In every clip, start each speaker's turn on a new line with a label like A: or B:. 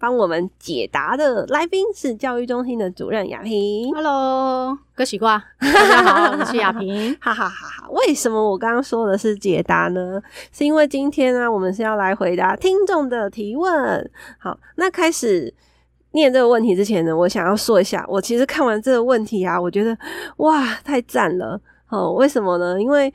A: 帮我们解答的来宾是教育中心的主任雅萍。
B: Hello，哥喜瓜，大家好，我是雅萍。
A: 哈哈哈哈！为什么我刚刚说的是解答呢？是因为今天呢、啊，我们是要来回答听众的提问。好，那开始念这个问题之前呢，我想要说一下，我其实看完这个问题啊，我觉得哇，太赞了。哦，为什么呢？因为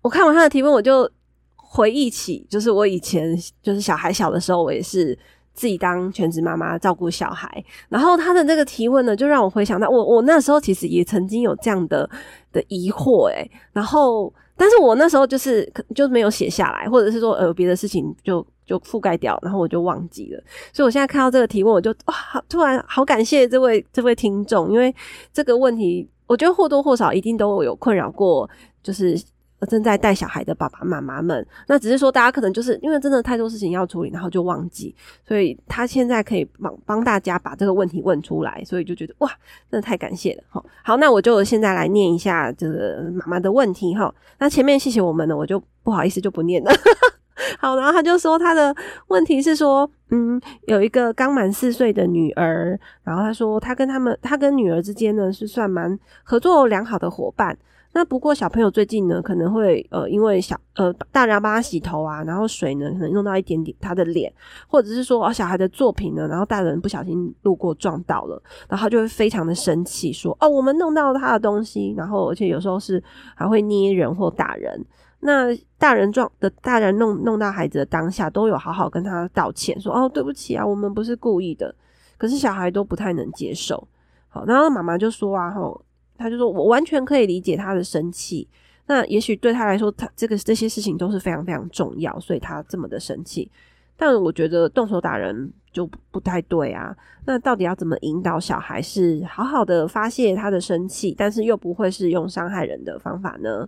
A: 我看完他的提问，我就回忆起，就是我以前就是小孩小的时候，我也是。自己当全职妈妈照顾小孩，然后他的这个提问呢，就让我回想到我我那时候其实也曾经有这样的的疑惑诶，然后但是我那时候就是就没有写下来，或者是说呃别的事情就就覆盖掉，然后我就忘记了。所以我现在看到这个提问，我就哇，突然好感谢这位这位听众，因为这个问题我觉得或多或少一定都有困扰过，就是。正在带小孩的爸爸妈妈们，那只是说大家可能就是因为真的太多事情要处理，然后就忘记，所以他现在可以帮帮大家把这个问题问出来，所以就觉得哇，真的太感谢了哈。好，那我就现在来念一下这个妈妈的问题哈。那前面谢谢我们呢，我就不好意思就不念了。好，然后他就说他的问题是说，嗯，有一个刚满四岁的女儿，然后他说他跟他们，他跟女儿之间呢是算蛮合作良好的伙伴。那不过小朋友最近呢，可能会呃，因为小呃大人要帮他洗头啊，然后水呢可能弄到一点点他的脸，或者是说哦小孩的作品呢，然后大人不小心路过撞到了，然后他就会非常的生气，说哦我们弄到他的东西，然后而且有时候是还会捏人或打人。那大人撞的大人弄弄到孩子的当下，都有好好跟他道歉，说哦对不起啊，我们不是故意的。可是小孩都不太能接受。好，然后妈妈就说啊吼。他就说：“我完全可以理解他的生气，那也许对他来说，他这个这些事情都是非常非常重要，所以他这么的生气。但我觉得动手打人就不太对啊。那到底要怎么引导小孩是好好的发泄他的生气，但是又不会是用伤害人的方法呢？”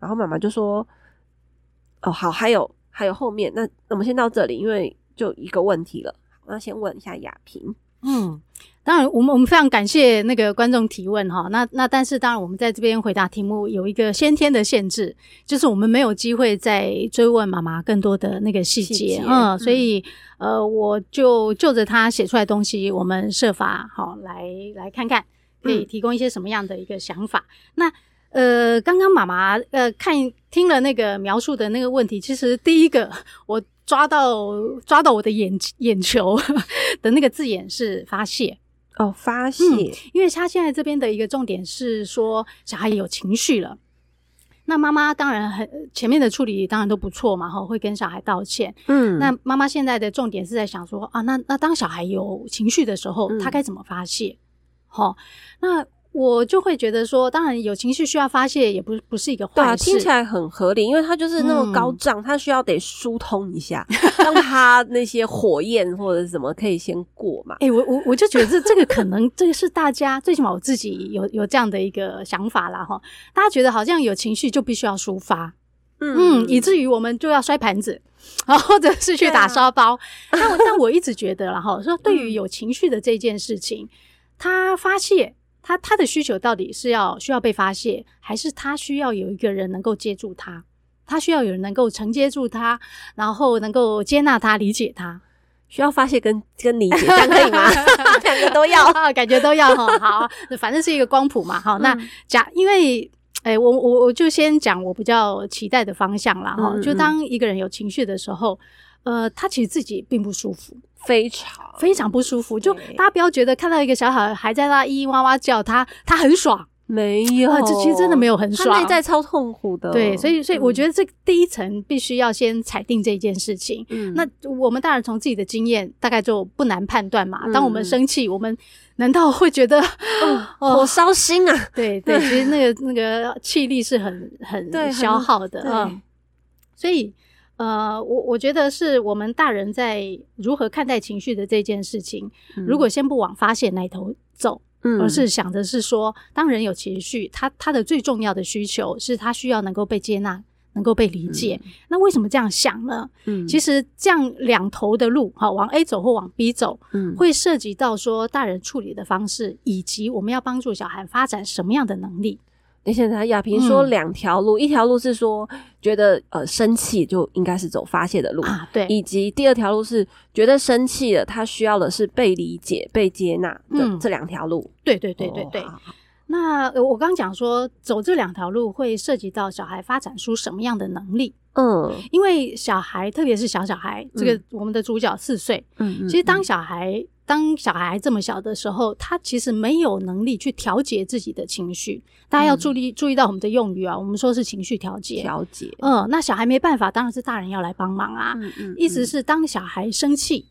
A: 然后妈妈就说：“哦，好，还有还有后面，那那我们先到这里，因为就一个问题了。我要先问一下雅萍，
B: 嗯。”当然，我们我们非常感谢那个观众提问哈。那那但是，当然我们在这边回答题目有一个先天的限制，就是我们没有机会再追问妈妈更多的那个细节。嗯，所以呃，我就就着他写出来的东西，我们设法好来来看看，可以提供一些什么样的一个想法。嗯、那呃，刚刚妈妈呃看听了那个描述的那个问题，其实第一个我抓到抓到我的眼眼球 的那个字眼是发泄。
A: 哦，发泄、
B: 嗯，因为他现在这边的一个重点是说小孩有情绪了，那妈妈当然很前面的处理当然都不错嘛，哈，会跟小孩道歉，嗯，那妈妈现在的重点是在想说啊，那那当小孩有情绪的时候，他该怎么发泄？好、嗯，那。我就会觉得说，当然有情绪需要发泄，也不不是一个坏事。对啊，
A: 听起来很合理，因为他就是那么高涨，他、嗯、需要得疏通一下，让他那些火焰或者什么可以先过嘛。哎、欸，我我我就觉得这这个可能这个是大家最起码我自己有有这样的一个想法啦哈。大家觉得好像有情绪就必须要抒发，嗯，嗯，以至于我们就要摔盘子，然后 或者是去打沙包。啊、但我但我一直觉得啦哈，说对于有情绪的这件事情，他发泄。他他的需求到底是要需要被发泄，还是他需要有一个人能够接住他？他需要有人能够承接住他，然后能够接纳他、理解他。需要发泄跟跟理解，这样可以吗？两个都要，感觉都要哈。好，反正是一个光谱嘛。好，那假因为哎、欸，我我我就先讲我比较期待的方向啦。哈、嗯嗯，就当一个人有情绪的时候，呃，他其实自己并不舒服。非常 非常不舒服，就大家不要觉得看到一个小孩还在那咿咿哇哇叫，他他很爽，没有，这其实真的没有很爽，他内在超痛苦的。对，所以所以我觉得这第一层必须要先裁定这件事情。嗯，那我们当然从自己的经验大概就不难判断嘛。当我们生气，我们难道会觉得火烧心啊？对对，其实那个那个气力是很很消耗的啊。所以。
B: 呃，我我觉得是我们大人在如何看待情绪的这件事情，嗯、如果先不往发泄那头走，嗯，而是想的是说，当人有情绪，他他的最重要的需求是他需要能够被接纳。能够被理解，嗯、那为什么这样想呢？嗯，其实这样两头的路，哈，往 A 走或往 B 走，嗯，会涉及到说大人处理的方式，以及我们要帮助小孩发展什么样的能力。
A: 等一下，雅萍说两条路，嗯、一条路是说觉得呃生气就应该是走发泄的路
B: 啊，对，
A: 以及第二条路是觉得生气了，他需要的是被理解、被接纳的、嗯、这两条路。
B: 对对对对对。哦那我刚刚讲说，走这两条路会涉及到小孩发展出什么样的能力？嗯，因为小孩，特别是小小孩，这个我们的主角四岁，嗯，其实当小孩当小孩这么小的时候，他其实没有能力去调节自己的情绪。大家要注意注意到我们的用语啊，我们说是情绪调节，
A: 调节。
B: 嗯，那小孩没办法，当然是大人要来帮忙啊。嗯嗯，意思是当小孩生气，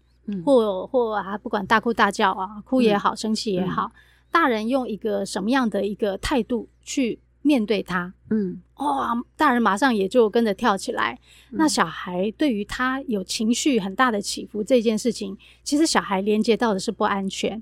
B: 或或啊，不管大哭大叫啊，哭也好，生气也好。大人用一个什么样的一个态度去面对他？嗯，哇、哦，大人马上也就跟着跳起来。嗯、那小孩对于他有情绪很大的起伏这件事情，其实小孩连接到的是不安全。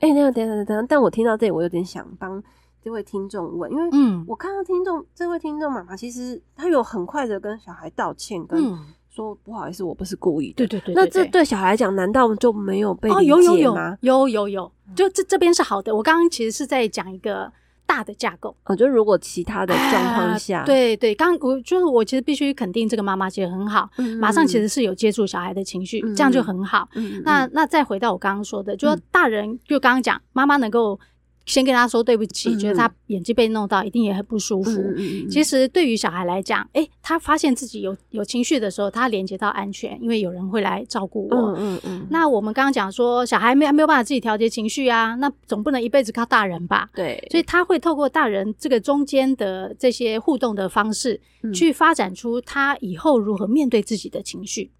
A: 哎、欸，等等等等，但我听到这里，我有点想帮这位听众问，因为嗯，我看到听众这位听众妈妈，其实她有很快的跟小孩道歉，跟说不好意思，我不是故意的。
B: 对对对，
A: 对，那这对小孩来讲，难道就没有被理解吗？哦、
B: 有有有有有有。就这这边是好的，我刚刚其实是在讲一个大的架构。
A: 哦，就如果其他的状况下，
B: 啊、对对，刚我就是我其实必须肯定这个妈妈其实很好，嗯、马上其实是有接触小孩的情绪，嗯、这样就很好。嗯、那那再回到我刚刚说的，就说大人就刚刚讲妈妈能够。先跟他说对不起，嗯、觉得他眼睛被弄到，一定也很不舒服。嗯、其实对于小孩来讲，诶，他发现自己有有情绪的时候，他连接到安全，因为有人会来照顾我。嗯嗯，嗯那我们刚刚讲说，小孩没还没有办法自己调节情绪啊，那总不能一辈子靠大人吧？对。所以他会透过大人这个中间的这些互动的方式，嗯、去发展出他以后如何面对自己的情绪。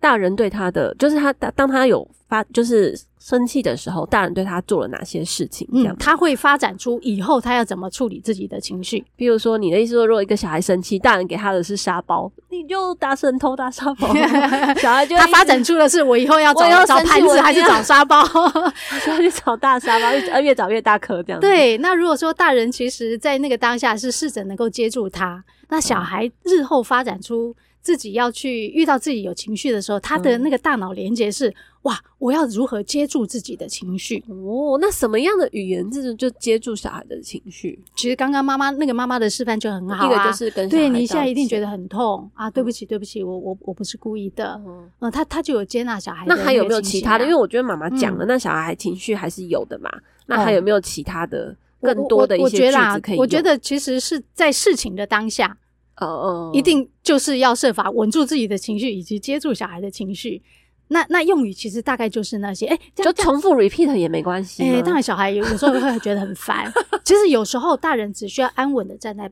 A: 大人对他的，就是他当当他有发就是生气的时候，大人对他做了哪些事情？这样、
B: 嗯、他会发展出以后他要怎么处理自己的情绪。
A: 比如说，你的意思说，如果一个小孩生气，大人给他的是沙包，你就大声偷大沙包。小孩就
B: 他发展出的是，我以后要找要找盘子还是找沙包？
A: 要去找大沙包，越越找越大颗这样。
B: 对，那如果说大人其实在那个当下是试着能够接住他，那小孩日后发展出。自己要去遇到自己有情绪的时候，他的那个大脑连接是、嗯、哇，我要如何接住自己的情绪？
A: 哦，那什么样的语言这种就接住小孩的情绪？
B: 其实刚刚妈妈那个妈妈的示范就很好、啊，
A: 一个就是跟小孩
B: 对你现在一定觉得很痛啊，对不起，对不起，我我我不是故意的。嗯，嗯他他就有接纳小孩。
A: 那还有没有其他的？因为我觉得妈妈讲了，嗯、那小孩情绪还是有的嘛。那还有没有其他的更多的一些句子可以用？
B: 我觉得其实是在事情的当下。哦哦，一定就是要设法稳住自己的情绪，以及接住小孩的情绪。那那用语其实大概就是那些，哎、欸，
A: 就重复 repeat 也没关系。哎、
B: 欸，当然小孩有有时候会觉得很烦。其实有时候大人只需要安稳的站在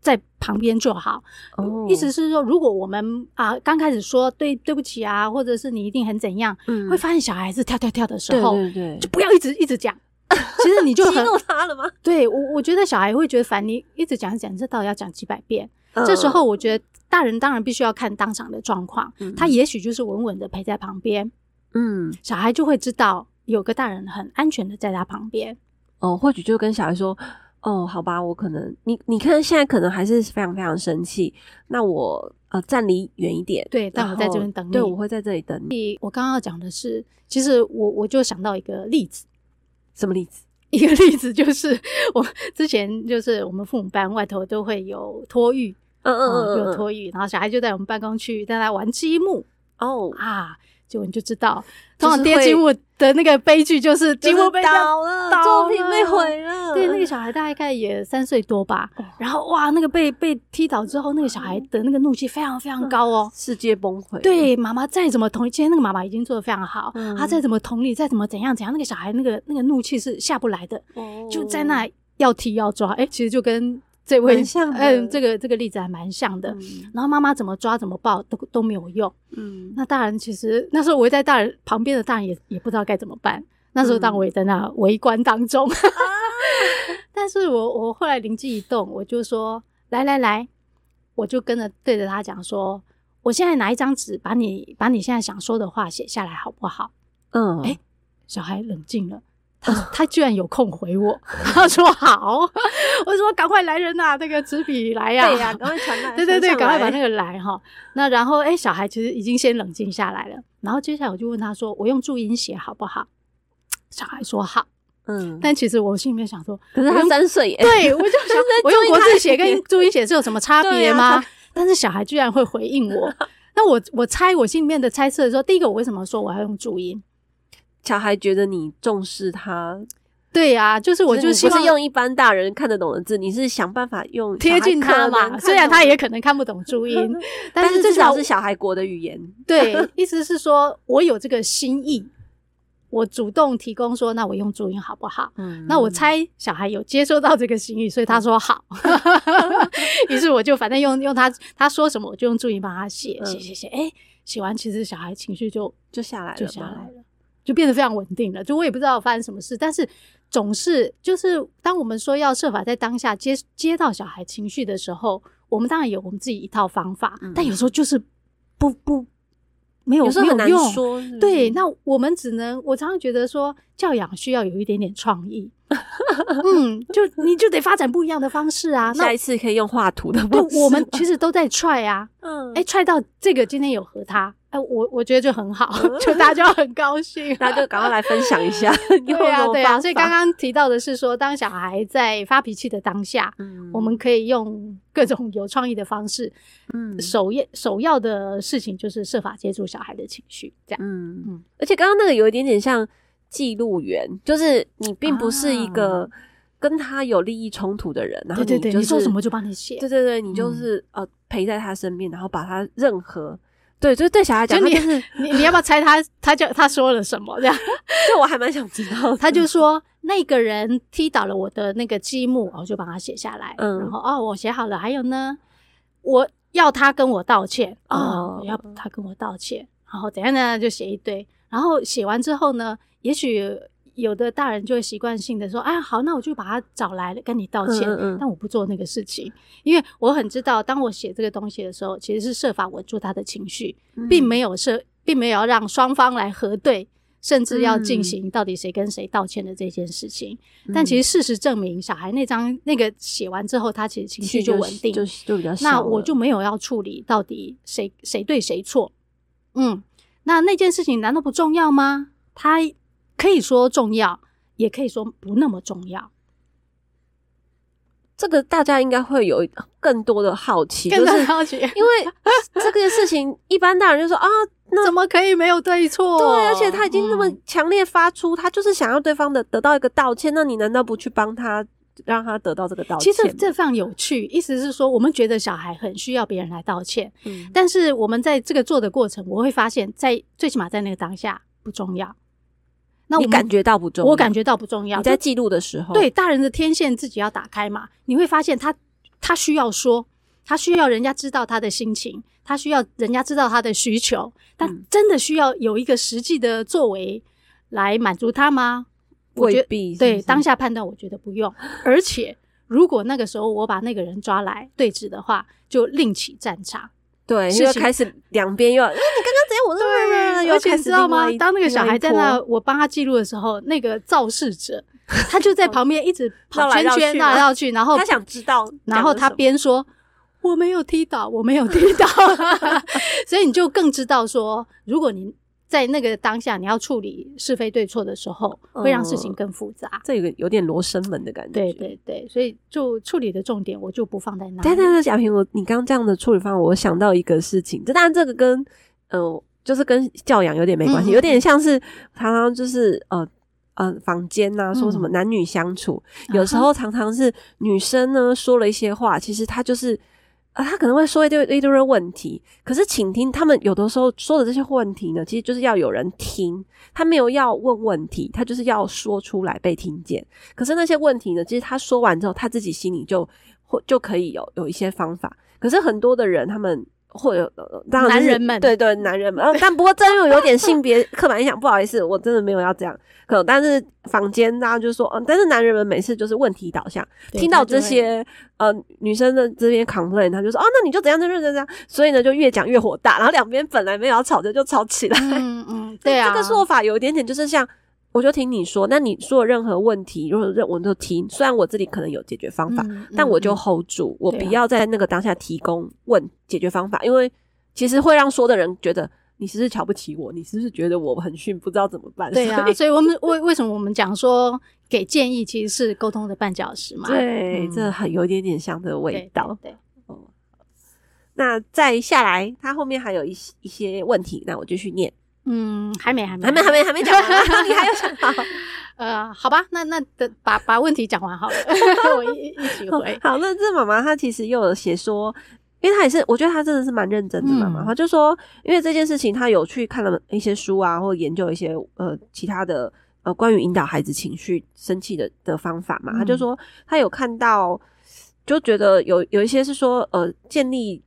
B: 在旁边就好。哦，意思是说，如果我们啊刚开始说对对不起啊，或者是你一定很怎样，嗯，会发现小孩子跳跳跳的时候，对对对，就不要一直一直讲。其实你就很激怒
A: 他了吗？
B: 对我，我觉得小孩会觉得烦，你一直讲讲，这到底要讲几百遍？这时候，我觉得大人当然必须要看当场的状况，嗯、他也许就是稳稳的陪在旁边，嗯，小孩就会知道有个大人很安全的在他旁边。
A: 哦，或许就跟小孩说：“哦，好吧，我可能你你看现在可能还是非常非常生气，那我呃站离远一点，
B: 对，但我在这边等你，
A: 对，我会在这里等你。”
B: 我刚刚要讲的是，其实我我就想到一个例子，
A: 什么例子？
B: 一个例子就是我之前就是我们父母班外头都会有托育。嗯嗯有托育，然后小孩就在我们办公区带他玩积木哦啊，结果你就知道，通常跌积木的那个悲剧就是积木被倒了，
A: 作品被毁了。
B: 对，那个小孩大概也三岁多吧，然后哇，那个被被踢倒之后，那个小孩的那个怒气非常非常高哦，
A: 世界崩溃。
B: 对，妈妈再怎么同理，今天那个妈妈已经做的非常好，她再怎么同理，再怎么怎样怎样，那个小孩那个那个怒气是下不来的，就在那要踢要抓，哎，其实就跟。这位像，嗯，这个这个例子还蛮像的。嗯、然后妈妈怎么抓怎么抱都都没有用。嗯，那大人其实那时候围在大人旁边的大人也也不知道该怎么办。那时候当我也在那围观当中，嗯、但是我我后来灵机一动，我就说来来来，我就跟着对着他讲说，我现在拿一张纸，把你把你现在想说的话写下来，好不好？
A: 嗯，
B: 哎、欸，小孩冷静了，他他居然有空回我，他说好，我说赶快来人呐、啊，那个纸笔来呀、啊，
A: 对呀、啊，赶快传来，
B: 对对对，赶快把那个来哈。那然后哎、欸，小孩其实已经先冷静下来了，然后接下来我就问他说，我用注音写好不好？小孩说好。嗯，但其实我心里面想说，
A: 可是他三岁耶，
B: 对，我就想 我用国字写跟注音写是有什么差别吗、啊？但是小孩居然会回应我，那我我猜我心里面的猜测的时候，第一个我为什么说我要用注音？
A: 小孩觉得你重视他，
B: 对呀、啊，就是我就希望
A: 不是用一般大人看得懂的字，你是想办法用
B: 贴近他嘛。虽然他也可能看不懂注音，但是至少
A: 是小孩国的语言。
B: 对，意思是说我有这个心意。我主动提供说，那我用注音好不好？嗯，那我猜小孩有接收到这个心意，所以他说好。于是我就反正用用他他说什么，我就用注音帮他写写写写。哎，写完其实小孩情绪就
A: 就下来了，
B: 就下来了，就变得非常稳定了。就我也不知道发生什么事，但是总是就是当我们说要设法在当下接接到小孩情绪的时候，我们当然有我们自己一套方法，嗯、但有时候就是不不。没有，
A: 有时候很难说
B: 是是。对，那我们只能，我常常觉得说，教养需要有一点点创意。嗯，就你就得发展不一样的方式啊。
A: 下一次可以用画图的方式。
B: 我们其实都在 try 啊。嗯。哎，try 到这个今天有和他，哎，我我觉得就很好，就大家就很高兴，
A: 大家就赶快来分享一下。
B: 对啊，对啊。所以刚刚提到的是说，当小孩在发脾气的当下，嗯，我们可以用各种有创意的方式。嗯，首要首要的事情就是设法接住小孩的情绪，这样。嗯嗯。
A: 而且刚刚那个有一点点像。记录员就是你，并不是一个跟他有利益冲突的人，啊、然后你、就是、对对对你
B: 说什么就帮你写，
A: 对对对，你就是、嗯、呃陪在他身边，然后把他任何对，就是对小孩讲，就你
B: 是 你你要不要猜他他叫他说了什么这样？
A: 这我还蛮想知道。
B: 他就说那个人踢倒了我的那个积木，我就把它写下来，嗯，然后哦我写好了，还有呢，我要他跟我道歉哦，我要他跟我道歉，然后怎样呢？就写一堆，然后写完之后呢？也许有的大人就会习惯性的说：“哎，好，那我就把他找来跟你道歉。嗯嗯”但我不做那个事情，因为我很知道，当我写这个东西的时候，其实是设法稳住他的情绪，嗯、并没有设，并没有要让双方来核对，甚至要进行到底谁跟谁道歉的这件事情。嗯、但其实事实证明，小孩那张那个写完之后，他其实情绪就稳定，
A: 就就比较。
B: 那我就没有要处理到底谁谁对谁错。嗯，那那件事情难道不重要吗？他。可以说重要，也可以说不那么重要。
A: 这个大家应该会有更多的好奇，
B: 更多的好奇，
A: 就是、因为 这个事情，一般大人就说啊，那
B: 怎么可以没有对错？
A: 对，而且他已经那么强烈发出，嗯、他就是想要对方的得到一个道歉，那你难道不去帮他，让他得到这个道歉？
B: 其实这非常有趣，意思是说，我们觉得小孩很需要别人来道歉，嗯，但是我们在这个做的过程，我会发现在，在最起码在那个当下不重要。
A: 那你感觉到不重要，
B: 我感觉到不重要。
A: 你在记录的时候，
B: 对大人的天线自己要打开嘛？你会发现他他需要说，他需要人家知道他的心情，他需要人家知道他的需求，但真的需要有一个实际的作为来满足他吗？
A: 未必。
B: 对当下判断，我觉得不用。而且，如果那个时候我把那个人抓来对峙的话，就另起战场。
A: 对，又开始两边又要，怎样？我说对，
B: 而且你知道吗？当那个小孩在那，我帮他记录的时候，那个肇事者 他就在旁边一直跑圈圈，绕来绕去，然后
A: 他想知道，
B: 然后他边说我没有踢倒，我没有踢倒，所以你就更知道说，如果你。在那个当下，你要处理是非对错的时候，会让事情更复杂。
A: 嗯、这个有点罗生门的感觉。
B: 对对对，所以就处理的重点，我就不放在那里。
A: 对对对，雅萍，我你刚刚这样的处理方法，我想到一个事情。这当然，这个跟呃，就是跟教养有点没关系，嗯、有点像是常常就是呃呃，房间呐说什么男女相处，嗯、有时候常常是女生呢说了一些话，其实她就是。啊，她可能会说一堆一堆的问题，可是倾听他们有的时候说的这些问题呢，其实就是要有人听，他没有要问问题，他就是要说出来被听见。可是那些问题呢，其实他说完之后，他自己心里就会就可以有有一些方法。可是很多的人，他们或者当然、就是、
B: 男人们，
A: 对对，男人们。但不过这又有点性别刻板印象，不好意思，我真的没有要这样。可但是坊间大家就说，嗯，但是男人们每次就是问题导向，听到这些呃女生的这边 complain，他就说，哦，那你就怎样，就怎样怎样。所以呢，就越讲越火大，然后两边本来没有要吵着就吵起来。
B: 嗯嗯，对啊，
A: 这个说法有一点点就是像。我就听你说，那你说的任何问题，如果任我都听。虽然我这里可能有解决方法，嗯嗯、但我就 hold 住，嗯、我不要在那个当下提供问解决方法，啊、因为其实会让说的人觉得你是不是瞧不起我，你是不是觉得我很逊，不知道怎么办？
B: 对啊，所以我们为为什么我们讲说给建议其实是沟通的绊脚石嘛？
A: 对，嗯、这很有一点点像的味道。
B: 对，对，对，
A: 哦，那再下来，他后面还有一些一些问题，那我继续念。
B: 嗯，还没，还没，
A: 还没，还没，还没讲完。你还有想好？
B: 呃，好吧，那那等把把问题讲完好了，我一一起回。
A: 好，那这妈妈她其实又有写说，因为她也是，我觉得她真的是蛮认真的妈妈。她、嗯、就说，因为这件事情，她有去看了一些书啊，或研究一些呃其他的呃关于引导孩子情绪生气的的方法嘛。她、嗯、就说，她有看到，就觉得有有一些是说，呃，建立。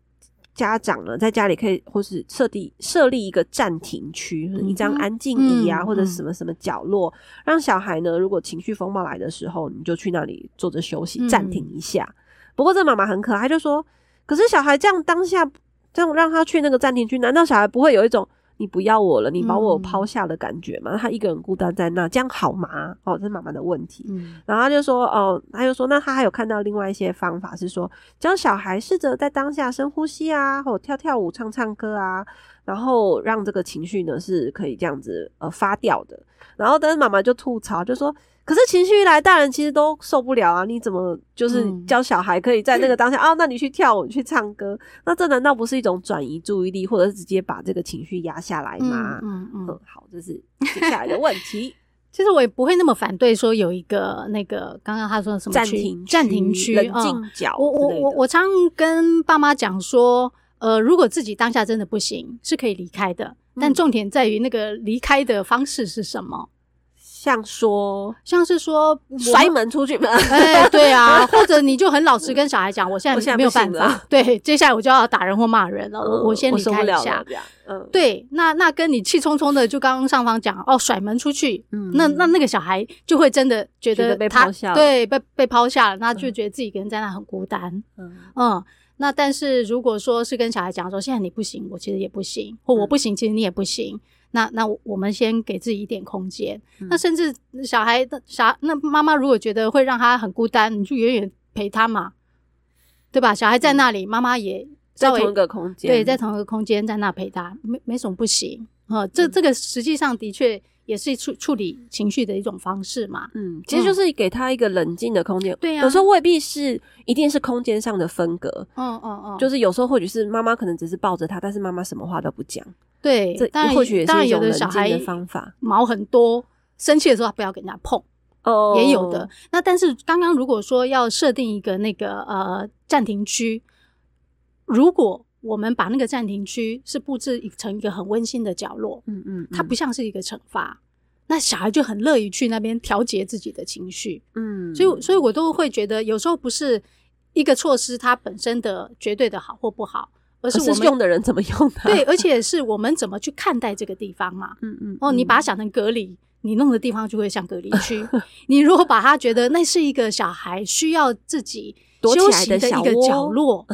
A: 家长呢，在家里可以或是设立设立一个暂停区，一张安静椅啊，或者什么什么角落，让小孩呢，如果情绪风暴来的时候，你就去那里坐着休息，暂停一下。不过这妈妈很可爱，就说：“可是小孩这样当下这样让他去那个暂停区，难道小孩不会有一种？”你不要我了，你把我抛下的感觉嘛？嗯、他一个人孤单在那，这样好吗？哦，这是妈妈的问题。嗯、然后他就说，哦，他就说，那他还有看到另外一些方法，是说教小孩试着在当下深呼吸啊，或跳跳舞、唱唱歌啊，然后让这个情绪呢是可以这样子呃发掉的。然后但是妈妈就吐槽，就说。可是情绪一来，大人其实都受不了啊！你怎么就是教小孩可以在那个当下、嗯、啊？那你去跳舞、去唱歌，那这难道不是一种转移注意力，或者是直接把这个情绪压下来吗？嗯嗯，嗯，好，这是接下来的问题。
B: 其实我也不会那么反对说有一个那个刚刚他说的什么
A: 暂停
B: 暂停区、
A: 冷静角。
B: 我我我我常跟爸妈讲说，呃，如果自己当下真的不行，是可以离开的，但重点在于那个离开的方式是什么。
A: 像说，
B: 像是说
A: 摔门出去吗？
B: 哎，对啊，或者你就很老实跟小孩讲，我现在没有办法，对，接下来我就要打人或骂人了，我、嗯、我先离开一下。嗯，对，那那跟你气冲冲的，就刚刚上方讲哦，甩门出去，嗯，那那那个小孩就会真的觉得被抛下了，对，被被抛下了，那就觉得自己一个人在那很孤单。嗯嗯，那但是如果说是跟小孩讲说，现在你不行，我其实也不行，或我不行，其实你也不行。那那我们先给自己一点空间。嗯、那甚至小孩的小那妈妈如果觉得会让他很孤单，你就远远陪他嘛，对吧？小孩在那里，妈妈、嗯、也
A: 在同一个空间，
B: 对，在同一个空间在那陪他，没没什么不行啊。这、嗯、这个实际上的确也是处处理情绪的一种方式嘛。
A: 嗯，其实就是给他一个冷静的空间。对呀、嗯，有时候未必是一定是空间上的分隔。嗯嗯嗯，就是有时候或许是妈妈可能只是抱着他，但是妈妈什么话都不讲。对，这或许也是一种冷静的方法。
B: 毛很多，生气的时候不要给人家碰。哦，也有的。那但是刚刚如果说要设定一个那个呃暂停区，如果我们把那个暂停区是布置成一个很温馨的角落，嗯嗯，嗯，它不像是一个惩罚，那小孩就很乐意去那边调节自己的情绪。嗯，所以所以我都会觉得有时候不是一个措施它本身的绝对的好或不好。而是我们
A: 用的人怎么用的？
B: 对，而且是我们怎么去看待这个地方嘛。嗯嗯。哦，你把它想成隔离，你弄的地方就会像隔离区。你如果把他觉得那是一个小孩需要自己休息的一个角落，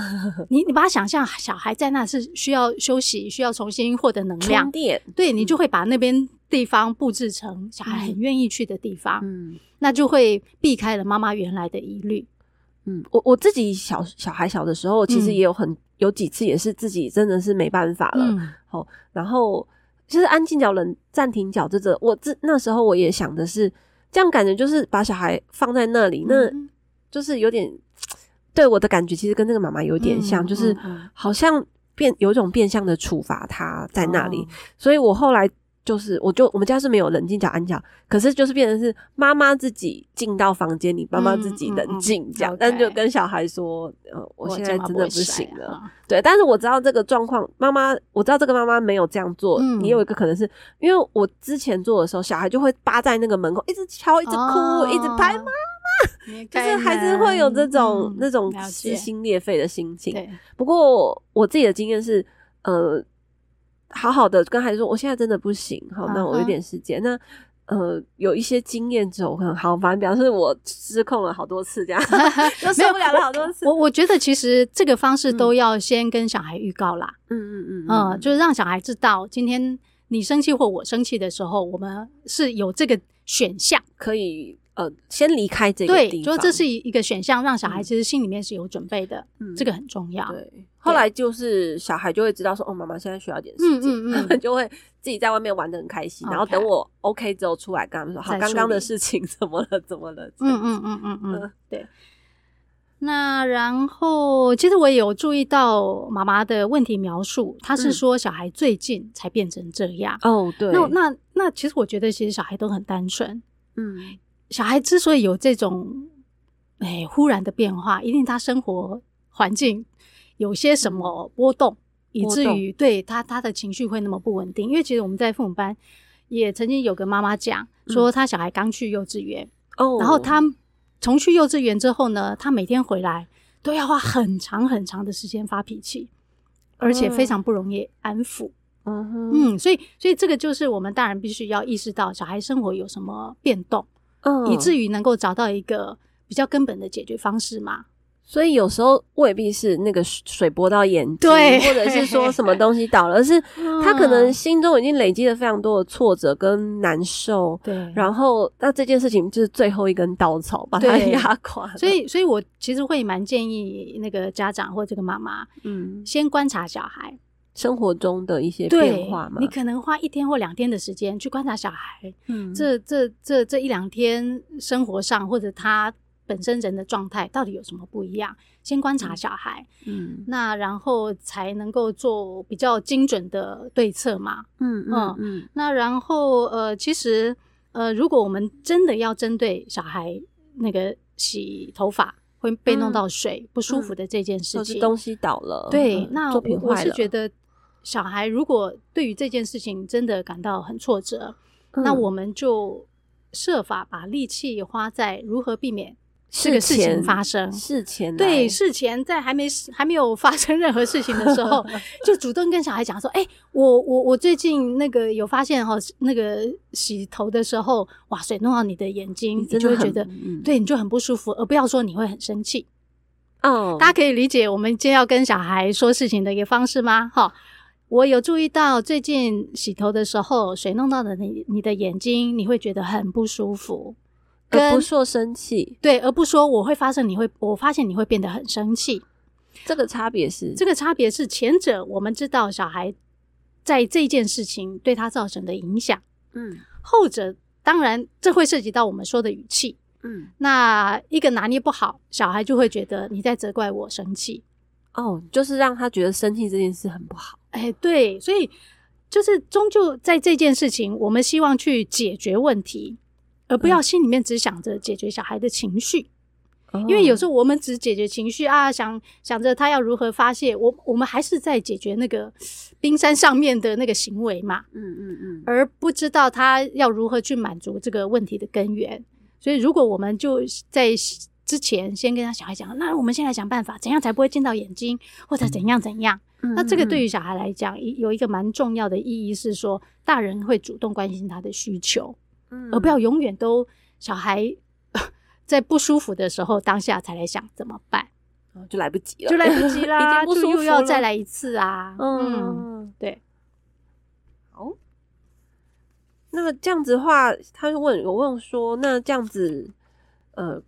B: 你你把他想象小孩在那是需要休息，需要重新获得能量。对，你就会把那边地方布置成小孩很愿意去的地方。嗯。那就会避开了妈妈原来的疑虑。
A: 嗯，我我自己小小孩小的时候，其实也有很。有几次也是自己真的是没办法了，好、嗯，然后就是安静角、冷暂停角，这个我这那时候我也想的是，这样感觉就是把小孩放在那里，那就是有点对我的感觉，其实跟那个妈妈有点像，嗯、就是好像变有一种变相的处罚他在那里，哦、所以我后来。就是，我就我们家是没有冷静角、安角，可是就是变成是妈妈自己进到房间里，妈妈自己冷静这样，但就跟小孩说，呃，我现在真的不行了。对，但是我知道这个状况，妈妈我知道这个妈妈没有这样做，也有一个可能是因为我之前做的时候，小孩就会扒在那个门口，一直敲，一直哭，一直拍妈妈。就是还是会有这种、嗯、那种撕心裂肺的心情。不过我自己的经验是，呃，好好的跟孩子说，我现在真的不行，好，那我有点时间，那。呃，有一些经验之后很好，反正表示我失控了好多次，这样 都受不了了好多次。
B: 我我觉得其实这个方式都要先跟小孩预告啦，
A: 嗯嗯嗯，
B: 嗯，就是让小孩知道，今天你生气或我生气的时候，我们是有这个选项
A: 可以。呃，先离开这个地方，
B: 对，就这是一个选项，让小孩其实心里面是有准备的，嗯，这个很重要。
A: 对，后来就是小孩就会知道说，哦，妈妈现在需要点时间，嗯嗯嗯，就会自己在外面玩的很开心，然后等我 OK 之后出来跟他们说，好，刚刚的事情怎么了？怎么了？
B: 嗯嗯嗯嗯嗯，对。那然后，其实我也有注意到妈妈的问题描述，她是说小孩最近才变成这样。
A: 哦，对。
B: 那那那，其实我觉得其实小孩都很单纯，嗯。小孩之所以有这种，哎，忽然的变化，一定他生活环境有些什么波动，嗯、以至于对他他的情绪会那么不稳定。因为其实我们在父母班也曾经有个妈妈讲说，他小孩刚去幼稚园，哦、嗯，然后他从去幼稚园之后呢，他每天回来都要花很长很长的时间发脾气，而且非常不容易安抚。嗯哼嗯，所以所以这个就是我们大人必须要意识到小孩生活有什么变动。嗯，以至于能够找到一个比较根本的解决方式嘛。
A: 所以有时候未必是那个水波到眼睛，对，或者是说什么东西倒了，而是 他可能心中已经累积了非常多的挫折跟难受。对，然后那这件事情就是最后一根稻草，把他压垮。
B: 所以，所以我其实会蛮建议那个家长或这个妈妈，嗯，先观察小孩。
A: 生活中的一些变化嘛，
B: 你可能花一天或两天的时间去观察小孩，嗯，这这这这一两天生活上或者他本身人的状态到底有什么不一样？先观察小孩，嗯，那然后才能够做比较精准的对策嘛，嗯嗯嗯。那然后呃，其实呃，如果我们真的要针对小孩那个洗头发会被弄到水不舒服的这件事情，
A: 东西倒了，
B: 对，那我我是觉得。小孩如果对于这件事情真的感到很挫折，嗯、那我们就设法把力气花在如何避免这个事情发生。
A: 事前
B: 对事前在还没还没有发生任何事情的时候，就主动跟小孩讲说：“哎、欸，我我我最近那个有发现哈，那个洗头的时候，哇，水弄到你的眼睛，你，你就会觉得、嗯、对你就很不舒服，而不要说你会很生气。”哦，大家可以理解我们今天要跟小孩说事情的一个方式吗？哈。我有注意到，最近洗头的时候，水弄到了你你的眼睛，你会觉得很不舒服，
A: 而不说生气，
B: 对，而不说我会发生，你会，我发现你会变得很生气。
A: 这个差别是，
B: 这个差别是前者我们知道小孩在这件事情对他造成的影响，嗯，后者当然这会涉及到我们说的语气，嗯，那一个拿捏不好，小孩就会觉得你在责怪我生气。
A: 哦，就是让他觉得生气这件事很不好。
B: 哎，对，所以就是终究在这件事情，我们希望去解决问题，而不要心里面只想着解决小孩的情绪。嗯、因为有时候我们只解决情绪啊，想想着他要如何发泄，我我们还是在解决那个冰山上面的那个行为嘛。嗯嗯嗯，而不知道他要如何去满足这个问题的根源。所以，如果我们就在之前先跟他小孩讲，那我们先来想办法，怎样才不会见到眼睛，或者怎样怎样。嗯、那这个对于小孩来讲，有一个蛮重要的意义是说，大人会主动关心他的需求，嗯、而不要永远都小孩在不舒服的时候当下才来想怎么办，
A: 就来不及了，
B: 就来不 及啦，就又要再来一次啊。嗯，
A: 嗯对。好，那么这样子的话，他就问我问说，那这样子，呃。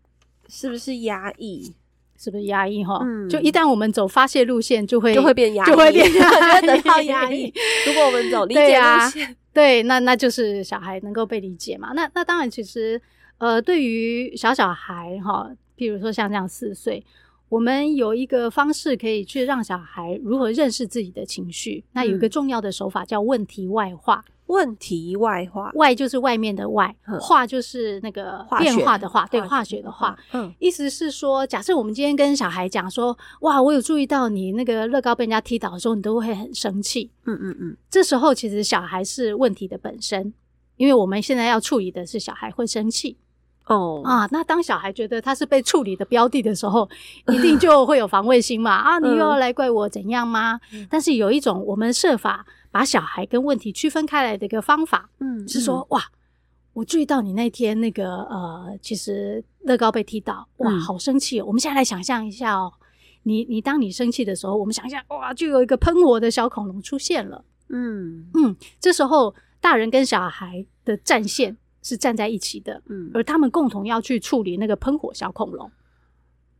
A: 是不是压抑？
B: 是不是压抑？哈，嗯，就一旦我们走发泄路线，就会
A: 就会变压抑，
B: 就
A: 会变得到压抑。如果我们走理解路线，
B: 对，对，那那就是小孩能够被理解嘛。那那当然，其实呃，对于小小孩哈，譬如说像这样四岁，我们有一个方式可以去让小孩如何认识自己的情绪。嗯，那有一个重要的手法叫问题外化。
A: 问题外化，
B: 外就是外面的外，化就是那个变化的化，对，化学的化。嗯，意思是说，假设我们今天跟小孩讲说，哇，我有注意到你那个乐高被人家踢倒的时候，你都会很生气。嗯嗯嗯，这时候其实小孩是问题的本身，因为我们现在要处理的是小孩会生气。
A: 哦
B: 啊，那当小孩觉得他是被处理的标的的时候，一定就会有防卫心嘛。啊，你又要来怪我怎样吗？嗯、但是有一种我们设法把小孩跟问题区分开来的一个方法，嗯，是说哇，我注意到你那天那个呃，其实乐高被踢到，哇，好生气哦。嗯、我们现在来想象一下哦，你你当你生气的时候，我们想象哇，就有一个喷火的小恐龙出现了。嗯嗯，这时候大人跟小孩的战线是站在一起的，嗯，而他们共同要去处理那个喷火小恐龙。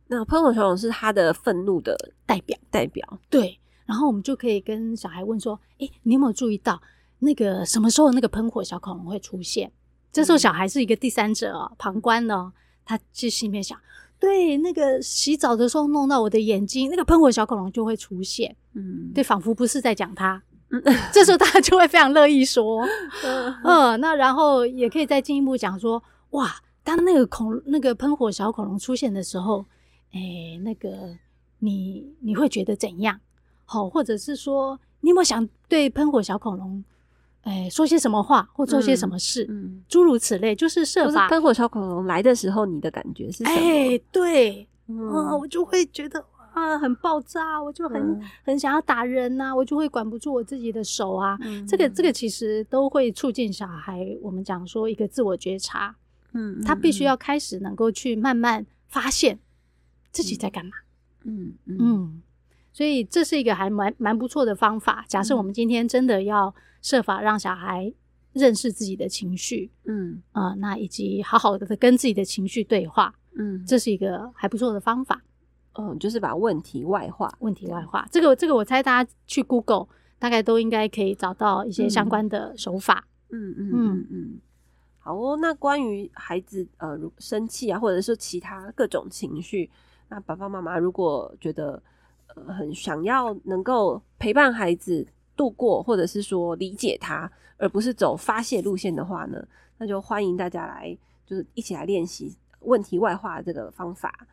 A: 那喷火小恐龙是他的愤怒的
B: 代表，
A: 代表
B: 对。然后我们就可以跟小孩问说：“诶，你有没有注意到那个什么时候那个喷火小恐龙会出现？”这时候小孩是一个第三者哦，旁观呢，他就心里面想：“对，那个洗澡的时候弄到我的眼睛，那个喷火小恐龙就会出现。”嗯，对，仿佛不是在讲他。这时候大家就会非常乐意说，嗯，那然后也可以再进一步讲说，哇，当那个恐那个喷火小恐龙出现的时候，诶，那个你你会觉得怎样？好，或者是说，你有没有想对喷火小恐龙，诶，说些什么话或做些什么事？嗯，诸如此类，就是设法。
A: 喷火小恐龙来的时候，你的感觉是什么？
B: 诶，对，嗯，我就会觉得。啊，很爆炸，我就很、嗯、很想要打人呐、啊，我就会管不住我自己的手啊。嗯、这个这个其实都会促进小孩，我们讲说一个自我觉察，嗯，他必须要开始能够去慢慢发现自己在干嘛，嗯嗯，嗯，所以这是一个还蛮蛮不错的方法。假设我们今天真的要设法让小孩认识自己的情绪，嗯啊、呃，那以及好好的跟自己的情绪对话，嗯，这是一个还不错的方法。
A: 嗯，就是把问题外化，
B: 问题外化。这个这个，我猜大家去 Google 大概都应该可以找到一些相关的手法。
A: 嗯嗯嗯嗯。好哦，那关于孩子呃如生气啊，或者是其他各种情绪，那爸爸妈妈如果觉得很想要能够陪伴孩子度过，或者是说理解他，而不是走发泄路线的话呢，那就欢迎大家来，就是一起来练习问题外化这个方法。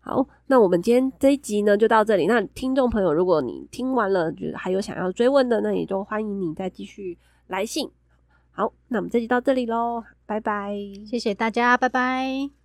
A: 好，那我们今天这一集呢就到这里。那听众朋友，如果你听完了，就是还有想要追问的，那也就欢迎你再继续来信。好，那我们这集到这里喽，拜拜，
B: 谢谢大家，拜拜。